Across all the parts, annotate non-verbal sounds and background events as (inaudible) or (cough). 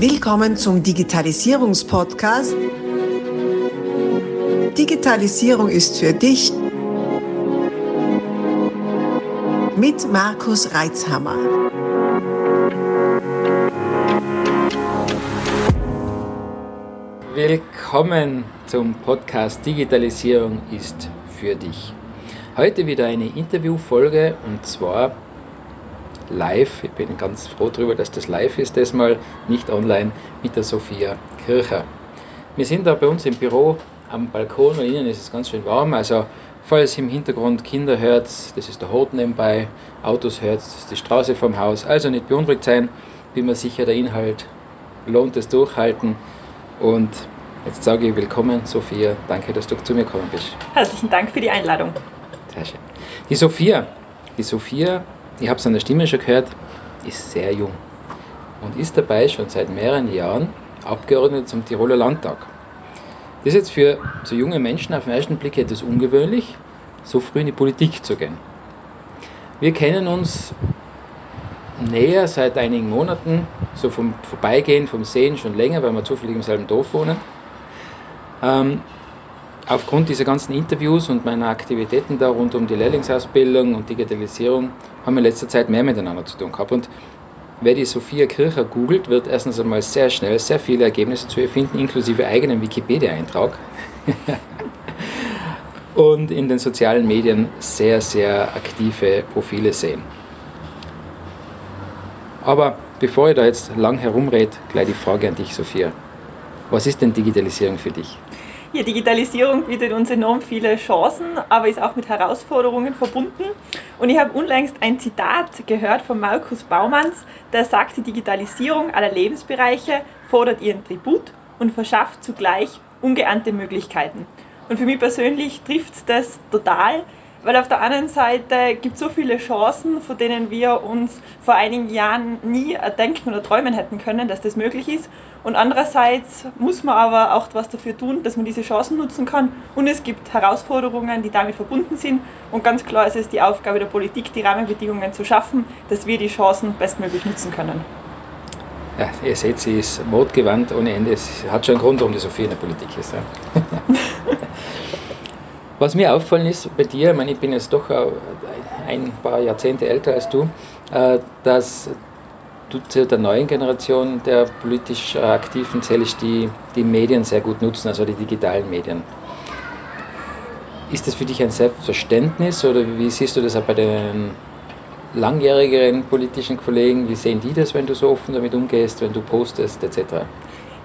Willkommen zum Digitalisierungspodcast. Digitalisierung ist für dich mit Markus Reitzhammer. Willkommen zum Podcast Digitalisierung ist für dich. Heute wieder eine Interviewfolge und zwar live. Ich bin ganz froh darüber, dass das live ist, diesmal nicht online mit der Sophia Kircher. Wir sind da bei uns im Büro am Balkon und innen ist es ganz schön warm. Also, falls im Hintergrund Kinder hört, das ist der Hort nebenbei, Autos hört, das ist die Straße vom Haus. Also nicht beunruhigt sein, bin mir sicher, der Inhalt lohnt es durchhalten. Und jetzt sage ich willkommen, Sophia. Danke, dass du zu mir gekommen bist. Herzlichen Dank für die Einladung. Sehr schön. Die Sophia, die Sophia, ich habe der Stimme schon gehört, ist sehr jung und ist dabei schon seit mehreren Jahren Abgeordnete zum Tiroler Landtag. Das ist jetzt für so junge Menschen auf den ersten Blick etwas ungewöhnlich, so früh in die Politik zu gehen. Wir kennen uns näher seit einigen Monaten, so vom Vorbeigehen, vom Sehen schon länger, weil wir zufällig im selben Dorf wohnen. Ähm, aufgrund dieser ganzen Interviews und meiner Aktivitäten da rund um die Lehrlingsausbildung und Digitalisierung haben wir in letzter Zeit mehr miteinander zu tun gehabt. Und wer die Sophia Kircher googelt, wird erstens einmal sehr schnell sehr viele Ergebnisse zu ihr finden, inklusive eigenen Wikipedia-Eintrag. (laughs) und in den sozialen Medien sehr, sehr aktive Profile sehen. Aber bevor ich da jetzt lang herumrede, gleich die Frage an dich, Sophia. Was ist denn Digitalisierung für dich? Ja, Digitalisierung bietet uns enorm viele Chancen, aber ist auch mit Herausforderungen verbunden. Und ich habe unlängst ein Zitat gehört von Markus Baumanns, der sagt, die Digitalisierung aller Lebensbereiche fordert ihren Tribut und verschafft zugleich ungeahnte Möglichkeiten. Und für mich persönlich trifft das total, weil auf der anderen Seite gibt es so viele Chancen, von denen wir uns vor einigen Jahren nie denken oder träumen hätten können, dass das möglich ist. Und andererseits muss man aber auch was dafür tun, dass man diese Chancen nutzen kann. Und es gibt Herausforderungen, die damit verbunden sind. Und ganz klar ist es die Aufgabe der Politik, die Rahmenbedingungen zu schaffen, dass wir die Chancen bestmöglich nutzen können. Ja, ihr seht, sie ist wortgewandt ohne Ende. Es hat schon einen Grund, warum die Sophie in der Politik ist. Ja. (laughs) Was mir auffallen ist bei dir, ich, meine, ich bin jetzt doch ein paar Jahrzehnte älter als du, äh, dass zu der neuen Generation der politisch Aktiven zählst, die die Medien sehr gut nutzen, also die digitalen Medien. Ist das für dich ein Selbstverständnis oder wie siehst du das auch bei den langjährigeren politischen Kollegen? Wie sehen die das, wenn du so offen damit umgehst, wenn du postest etc.?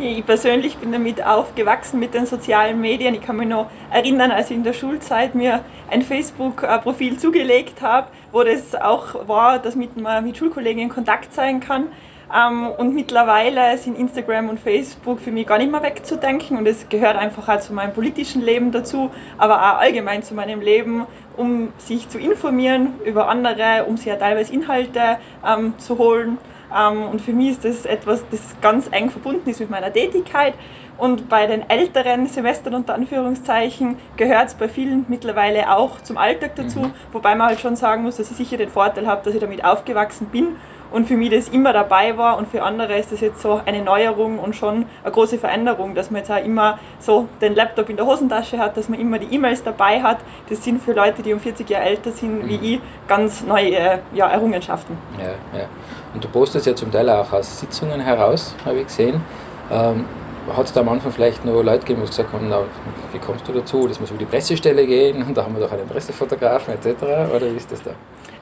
Ich persönlich bin damit aufgewachsen mit den sozialen Medien. Ich kann mich noch erinnern, als ich in der Schulzeit mir ein Facebook-Profil zugelegt habe, wo das auch war, dass man mit Schulkollegen in Kontakt sein kann. Ähm, und mittlerweile sind Instagram und Facebook für mich gar nicht mehr wegzudenken und es gehört einfach auch zu meinem politischen Leben dazu, aber auch allgemein zu meinem Leben, um sich zu informieren über andere, um sich ja teilweise Inhalte ähm, zu holen. Ähm, und für mich ist das etwas, das ganz eng verbunden ist mit meiner Tätigkeit. Und bei den älteren Semestern unter Anführungszeichen gehört es bei vielen mittlerweile auch zum Alltag dazu, mhm. wobei man halt schon sagen muss, dass ich sicher den Vorteil habe, dass ich damit aufgewachsen bin und für mich das immer dabei war und für andere ist das jetzt so eine Neuerung und schon eine große Veränderung, dass man jetzt auch immer so den Laptop in der Hosentasche hat, dass man immer die E-Mails dabei hat. Das sind für Leute, die um 40 Jahre älter sind mhm. wie ich, ganz neue ja, Errungenschaften. Ja, ja. Und du postest ja zum Teil auch aus Sitzungen heraus, habe ich gesehen. Ähm, hat es da am Anfang vielleicht noch Leute gegeben, die gesagt haben, na, wie kommst du dazu, wir so über die Pressestelle gehen und (laughs) da haben wir doch einen Pressefotografen etc. Oder wie ist das da?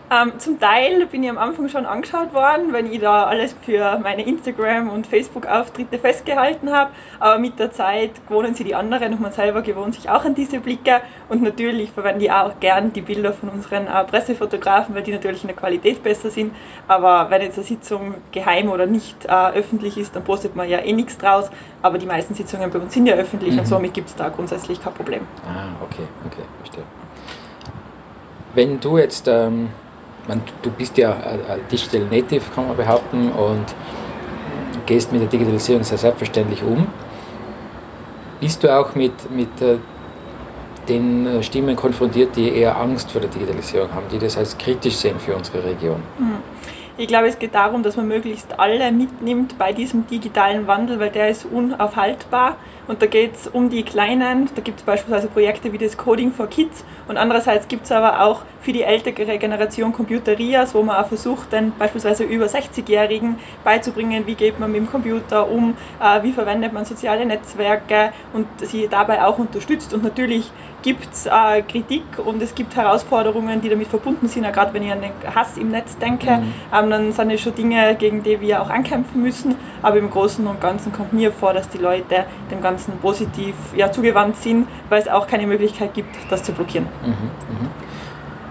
Ähm, zum Teil bin ich am Anfang schon angeschaut worden, wenn ich da alles für meine Instagram- und Facebook-Auftritte festgehalten habe. Aber mit der Zeit gewohnen sie die anderen und man selber gewohnt sich auch an diese Blicke. Und natürlich verwende ich auch gern die Bilder von unseren äh, Pressefotografen, weil die natürlich in der Qualität besser sind. Aber wenn jetzt eine Sitzung geheim oder nicht äh, öffentlich ist, dann postet man ja eh nichts draus. Aber die meisten Sitzungen bei uns sind ja öffentlich mhm. und somit gibt es da grundsätzlich kein Problem. Ah, okay, okay, verstehe. Wenn du jetzt ähm man, du bist ja Digital Native, kann man behaupten, und gehst mit der Digitalisierung sehr selbstverständlich um. Bist du auch mit, mit äh, den äh, Stimmen konfrontiert, die eher Angst vor der Digitalisierung haben, die das als kritisch sehen für unsere Region? Mhm. Ich glaube, es geht darum, dass man möglichst alle mitnimmt bei diesem digitalen Wandel, weil der ist unaufhaltbar. Und da geht es um die Kleinen. Da gibt es beispielsweise Projekte wie das Coding for Kids. Und andererseits gibt es aber auch für die ältere Generation Computerias, wo man auch versucht, dann beispielsweise über 60-Jährigen beizubringen, wie geht man mit dem Computer um, äh, wie verwendet man soziale Netzwerke und sie dabei auch unterstützt. Und natürlich gibt es äh, Kritik und es gibt Herausforderungen, die damit verbunden sind. Gerade wenn ich an den Hass im Netz denke, mhm. Dann sind es schon Dinge, gegen die wir auch ankämpfen müssen. Aber im Großen und Ganzen kommt mir vor, dass die Leute dem Ganzen positiv ja, zugewandt sind, weil es auch keine Möglichkeit gibt, das zu blockieren. Mhm, mh.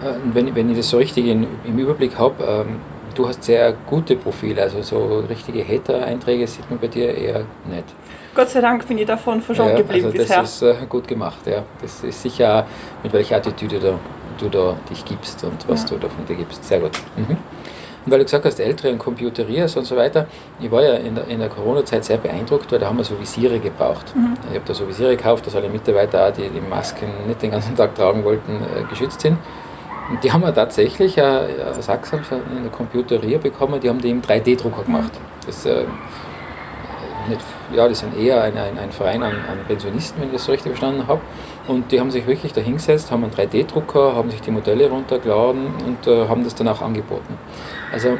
Äh, wenn, wenn ich das so richtig in, im Überblick habe, ähm, du hast sehr gute Profile, also so richtige Hater-Einträge sieht man bei dir eher nicht. Gott sei Dank bin ich davon verschont ja, geblieben also bisher. Das ist äh, gut gemacht, ja. Das ist sicher, mit welcher Attitüde da, du da dich gibst und was ja. du da von dir gibst. Sehr gut. Mhm. Und weil du gesagt hast, Ältere und Computeriers und so weiter, ich war ja in der, der Corona-Zeit sehr beeindruckt, weil da haben wir so Visiere gebraucht. Mhm. Ich habe da so Visiere gekauft, dass alle Mitarbeiter, auch, die die Masken nicht den ganzen Tag tragen wollten, äh, geschützt sind. Und die haben wir tatsächlich äh, Sachsen in der Computeria bekommen, die haben die im 3D-Drucker gemacht. Das, äh, nicht, ja, die sind eher ein, ein, ein Verein an, an, Pensionisten, wenn ich das so richtig verstanden habe. Und die haben sich wirklich da hingesetzt, haben einen 3D-Drucker, haben sich die Modelle runtergeladen und äh, haben das dann auch angeboten. Also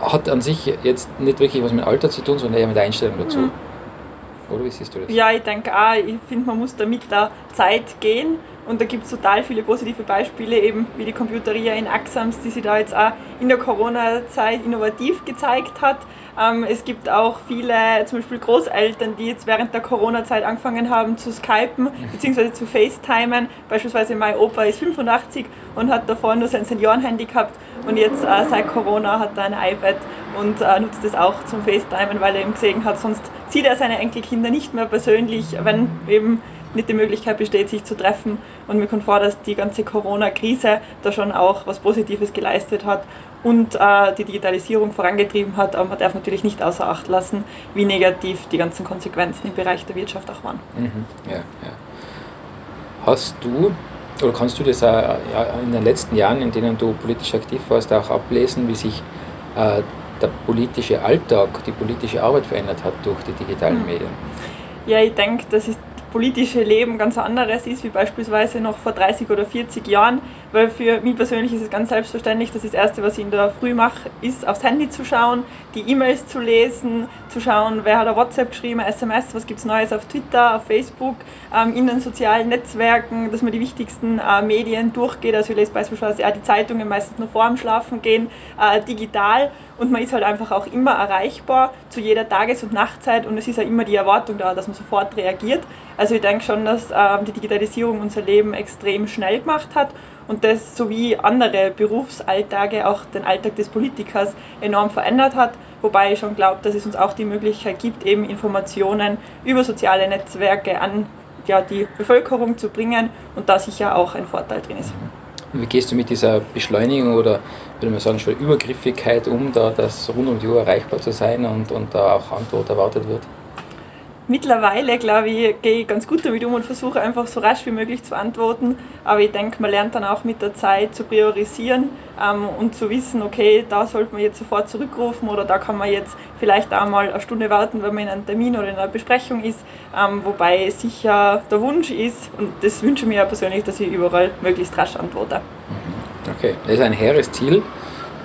hat an sich jetzt nicht wirklich was mit Alter zu tun, sondern eher mit der Einstellung dazu. Mhm. Oder wie siehst du das? Ja, ich denke auch, ich finde, man muss da mit der Zeit gehen und da gibt es total viele positive Beispiele, eben wie die Computeria in Axams, die sich da jetzt auch in der Corona-Zeit innovativ gezeigt hat. Ähm, es gibt auch viele, zum Beispiel Großeltern, die jetzt während der Corona-Zeit angefangen haben zu skypen bzw. zu FaceTimen. Beispielsweise mein Opa ist 85 und hat davor nur sein Seniorenhandy gehabt und jetzt äh, seit Corona hat er ein iPad und äh, nutzt es auch zum FaceTimen, weil er eben gesehen hat, sonst sieht er seine Enkelkinder nicht mehr persönlich, wenn eben nicht die Möglichkeit besteht, sich zu treffen. Und mir kommt vor, dass die ganze Corona-Krise da schon auch was Positives geleistet hat und äh, die Digitalisierung vorangetrieben hat. Aber man darf natürlich nicht außer Acht lassen, wie negativ die ganzen Konsequenzen im Bereich der Wirtschaft auch waren. Mhm, ja, ja. Hast du oder kannst du das auch in den letzten Jahren, in denen du politisch aktiv warst, auch ablesen, wie sich äh, der politische Alltag, die politische Arbeit verändert hat durch die digitalen mhm. Medien? Ja, ich denke, das ist politische Leben ganz anderes ist, wie beispielsweise noch vor 30 oder 40 Jahren, weil für mich persönlich ist es ganz selbstverständlich, dass das Erste, was ich in der Früh mache, ist aufs Handy zu schauen, die E-Mails zu lesen, zu schauen, wer hat ein WhatsApp geschrieben, SMS, was gibt es Neues auf Twitter, auf Facebook, ähm, in den sozialen Netzwerken, dass man die wichtigsten äh, Medien durchgeht, also ich lese beispielsweise auch die Zeitungen meistens nur vor dem Schlafen gehen, äh, digital und man ist halt einfach auch immer erreichbar zu jeder Tages- und Nachtzeit und es ist ja immer die Erwartung da, dass man sofort reagiert. Also ich denke schon, dass ähm, die Digitalisierung unser Leben extrem schnell gemacht hat und das sowie andere Berufsalltage auch den Alltag des Politikers enorm verändert hat, wobei ich schon glaube, dass es uns auch die Möglichkeit gibt, eben Informationen über soziale Netzwerke an ja, die Bevölkerung zu bringen und da sicher auch ein Vorteil drin ist. Wie gehst du mit dieser Beschleunigung oder würde man sagen schon Übergriffigkeit um, da das rund um die Uhr erreichbar zu sein und, und da auch Antwort erwartet wird? Mittlerweile, glaube ich, gehe ich ganz gut damit um und versuche einfach so rasch wie möglich zu antworten. Aber ich denke, man lernt dann auch mit der Zeit zu priorisieren ähm, und zu wissen, okay, da sollte man jetzt sofort zurückrufen oder da kann man jetzt vielleicht auch mal eine Stunde warten, wenn man in einem Termin oder in einer Besprechung ist. Ähm, wobei sicher der Wunsch ist, und das wünsche ich mir ja persönlich, dass ich überall möglichst rasch antworte. Mhm. Okay, das ist ein hehres Ziel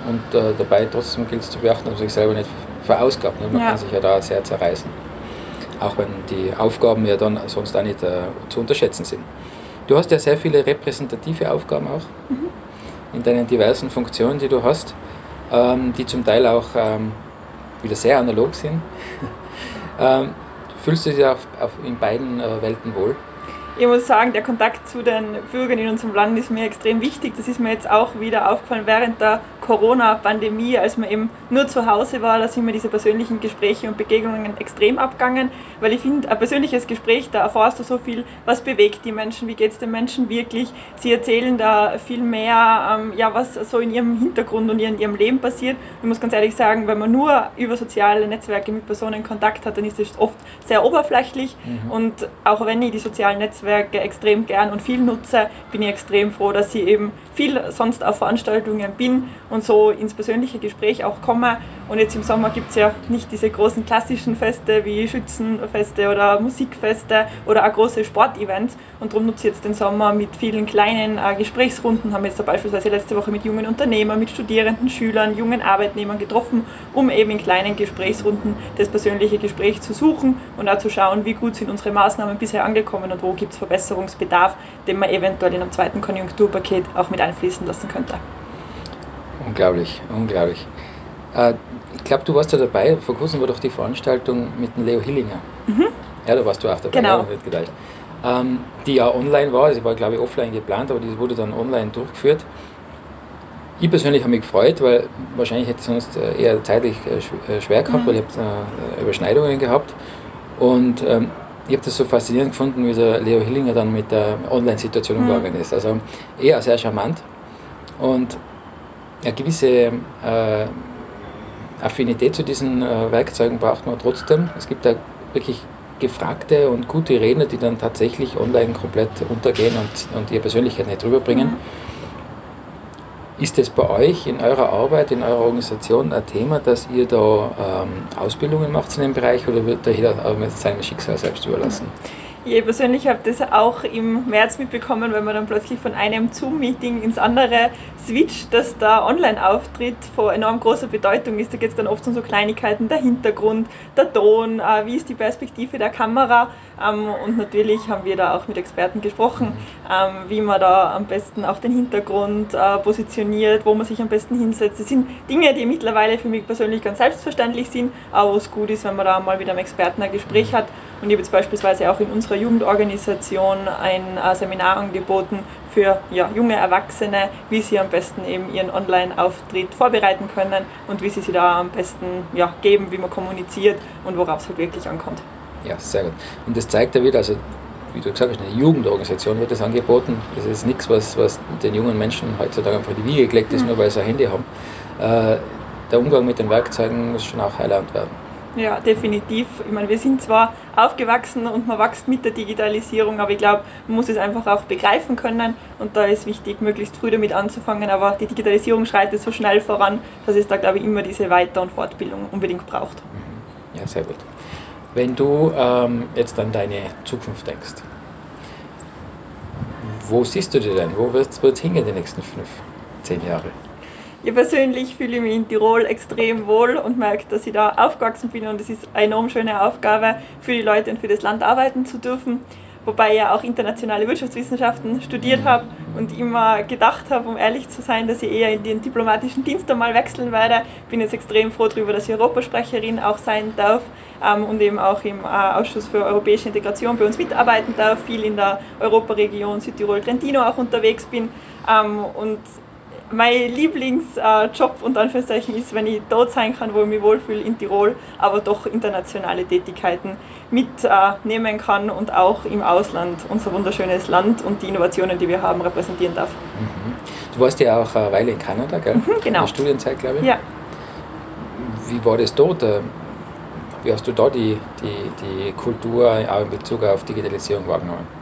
und äh, dabei trotzdem gilt es zu beachten, dass man sich selber nicht verausgabt. Ne? Man ja. kann sich ja da sehr zerreißen auch wenn die Aufgaben ja dann sonst auch nicht äh, zu unterschätzen sind. Du hast ja sehr viele repräsentative Aufgaben auch mhm. in deinen diversen Funktionen, die du hast, ähm, die zum Teil auch ähm, wieder sehr analog sind. (laughs) ähm, fühlst du dich auf, auf in beiden äh, Welten wohl? ich muss sagen, der Kontakt zu den Bürgern in unserem Land ist mir extrem wichtig. Das ist mir jetzt auch wieder aufgefallen während der Corona-Pandemie, als man eben nur zu Hause war, da sind mir diese persönlichen Gespräche und Begegnungen extrem abgegangen, weil ich finde, ein persönliches Gespräch, da erfährst du so viel, was bewegt die Menschen, wie geht es den Menschen wirklich. Sie erzählen da viel mehr, ähm, ja, was so in ihrem Hintergrund und in ihrem Leben passiert. Ich muss ganz ehrlich sagen, wenn man nur über soziale Netzwerke mit Personen Kontakt hat, dann ist es oft sehr oberflächlich mhm. und auch wenn ich die sozialen Netzwerke Netzwerke extrem gern und viel nutze, bin ich extrem froh, dass ich eben viel sonst auf Veranstaltungen bin und so ins persönliche Gespräch auch kommen. Und jetzt im Sommer gibt es ja nicht diese großen klassischen Feste wie Schützenfeste oder Musikfeste oder auch große Sportevents. Und darum nutze ich jetzt den Sommer mit vielen kleinen äh, Gesprächsrunden. Haben jetzt da beispielsweise letzte Woche mit jungen Unternehmern, mit Studierenden, Schülern, jungen Arbeitnehmern getroffen, um eben in kleinen Gesprächsrunden das persönliche Gespräch zu suchen und auch zu schauen, wie gut sind unsere Maßnahmen bisher angekommen und wo gibt es Verbesserungsbedarf, den man eventuell in einem zweiten Konjunkturpaket auch mit einfließen lassen könnte. Unglaublich, unglaublich. Äh, ich glaube, du warst ja dabei, vor kurzem war doch die Veranstaltung mit dem Leo Hillinger. Mhm. Ja, da warst du auch dabei, genau. ja, ähm, die ja online war, sie war glaube ich offline geplant, aber die wurde dann online durchgeführt. Ich persönlich habe mich gefreut, weil wahrscheinlich hätte es sonst äh, eher zeitlich äh, schwer gehabt, mhm. weil ich habe äh, Überschneidungen gehabt. Und ähm, ich habe das so faszinierend gefunden, wie der Leo Hillinger dann mit der Online-Situation mhm. umgegangen ist. Also eher sehr charmant und eine gewisse äh, Affinität zu diesen äh, Werkzeugen braucht man trotzdem. Es gibt da wirklich gefragte und gute Redner, die dann tatsächlich online komplett untergehen und, und ihre Persönlichkeit nicht rüberbringen. Mhm. Ist es bei euch in eurer Arbeit, in eurer Organisation ein Thema, dass ihr da ähm, Ausbildungen macht in dem Bereich oder wird da jeder seinem Schicksal selbst überlassen? Ich persönlich habe das auch im März mitbekommen, wenn man dann plötzlich von einem Zoom-Meeting ins andere switcht, dass der Online-Auftritt von enorm großer Bedeutung ist. Da geht es dann oft um so Kleinigkeiten, der Hintergrund, der Ton, äh, wie ist die Perspektive der Kamera. Ähm, und natürlich haben wir da auch mit Experten gesprochen, ähm, wie man da am besten auch den Hintergrund äh, positioniert, wo man sich am besten hinsetzt. Das sind Dinge, die mittlerweile für mich persönlich ganz selbstverständlich sind, aber wo es gut ist, wenn man da mal mit einem Experten ein Gespräch hat. Und ich habe jetzt beispielsweise auch in unserer Jugendorganisation ein äh, Seminar angeboten für ja, junge Erwachsene, wie sie am besten eben ihren Online-Auftritt vorbereiten können und wie sie sich da am besten ja, geben, wie man kommuniziert und worauf es halt wirklich ankommt. Ja, sehr gut. Und das zeigt ja wieder, also wie du gesagt hast, eine Jugendorganisation wird das angeboten. Das ist nichts, was, was den jungen Menschen heutzutage einfach in die Wiege gelegt ist, mhm. nur weil sie ein Handy haben. Äh, der Umgang mit den Werkzeugen muss schon auch Heiland werden. Ja, definitiv. Ich meine, wir sind zwar aufgewachsen und man wächst mit der Digitalisierung, aber ich glaube, man muss es einfach auch begreifen können und da ist wichtig, möglichst früh damit anzufangen. Aber die Digitalisierung schreitet so schnell voran, dass es da, glaube ich, immer diese Weiter- und Fortbildung unbedingt braucht. Ja, sehr gut. Wenn du ähm, jetzt an deine Zukunft denkst, wo siehst du dich denn? Wo wird es hingehen die nächsten fünf, zehn Jahre? Ich persönlich fühle mich in Tirol extrem wohl und merke, dass ich da aufgewachsen bin und es ist eine enorm schöne Aufgabe für die Leute und für das Land arbeiten zu dürfen. Wobei ich ja auch internationale Wirtschaftswissenschaften studiert habe und immer gedacht habe, um ehrlich zu sein, dass ich eher in den diplomatischen Dienst einmal wechseln werde. Bin jetzt extrem froh darüber, dass ich Europasprecherin auch sein darf ähm, und eben auch im äh, Ausschuss für europäische Integration bei uns mitarbeiten darf, viel in der Europaregion Südtirol-Trentino auch unterwegs bin ähm, und mein Lieblingsjob äh, unter Anführungszeichen ist, wenn ich dort sein kann, wo ich mich wohlfühle in Tirol, aber doch internationale Tätigkeiten mitnehmen äh, kann und auch im Ausland unser wunderschönes Land und die Innovationen, die wir haben, repräsentieren darf. Mhm. Du warst ja auch eine Weile in Kanada, gell? Mhm, genau. In der Studienzeit, glaube ich. Ja. Wie war das dort? Äh, wie hast du da die, die, die Kultur auch in Bezug auf Digitalisierung wahrgenommen?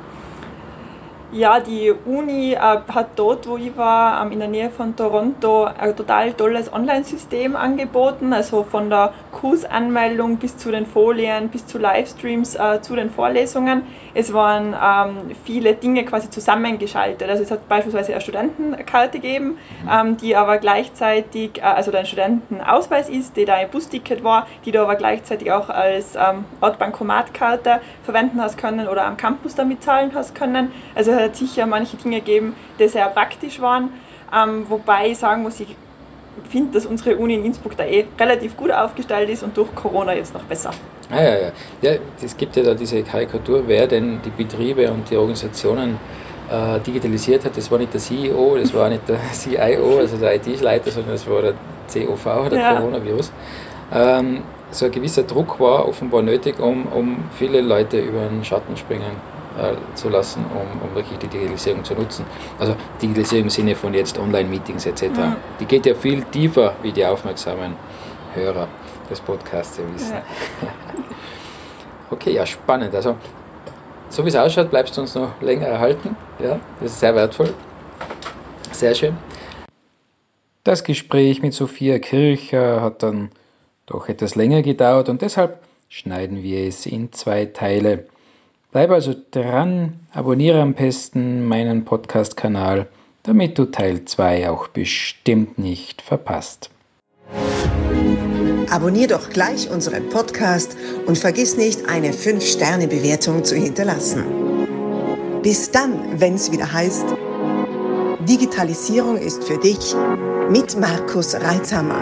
Ja, die Uni äh, hat dort, wo ich war, ähm, in der Nähe von Toronto, ein total tolles Online-System angeboten. Also von der Kursanmeldung bis zu den Folien, bis zu Livestreams, äh, zu den Vorlesungen. Es waren ähm, viele Dinge quasi zusammengeschaltet. Also es hat beispielsweise eine Studentenkarte gegeben, ähm, die aber gleichzeitig, äh, also ein Studentenausweis ist, die da ein Busticket war, die du aber gleichzeitig auch als ähm, Ortbankomatkarte verwenden hast können oder am Campus damit zahlen hast können. Also es hat sicher manche Dinge gegeben, die sehr praktisch waren. Ähm, wobei ich sagen muss, ich finde, dass unsere Uni in Innsbruck da eh relativ gut aufgestellt ist und durch Corona jetzt noch besser. Ah, ja, ja. ja, es gibt ja da diese Karikatur, wer denn die Betriebe und die Organisationen äh, digitalisiert hat. Das war nicht der CEO, das war nicht der (laughs) CIO, also der IT-Leiter, sondern das war der COV, der ja. Coronavirus. Ähm, so ein gewisser Druck war offenbar nötig, um, um viele Leute über den Schatten springen äh, zu lassen, um, um wirklich die Digitalisierung zu nutzen. Also Digitalisierung im Sinne von jetzt Online-Meetings etc. Mhm. Die geht ja viel tiefer, wie die aufmerksamen Hörer des Podcasts wissen. Ja. (laughs) okay, ja, spannend. Also so wie es ausschaut, bleibst du uns noch länger erhalten. Ja, das ist sehr wertvoll. Sehr schön. Das Gespräch mit Sophia Kircher hat dann doch etwas länger gedauert und deshalb schneiden wir es in zwei Teile. Bleib also dran, abonniere am besten meinen Podcast-Kanal, damit du Teil 2 auch bestimmt nicht verpasst. Abonnier doch gleich unseren Podcast und vergiss nicht, eine 5-Sterne-Bewertung zu hinterlassen. Bis dann, wenn es wieder heißt, Digitalisierung ist für dich mit Markus Reitzhammer.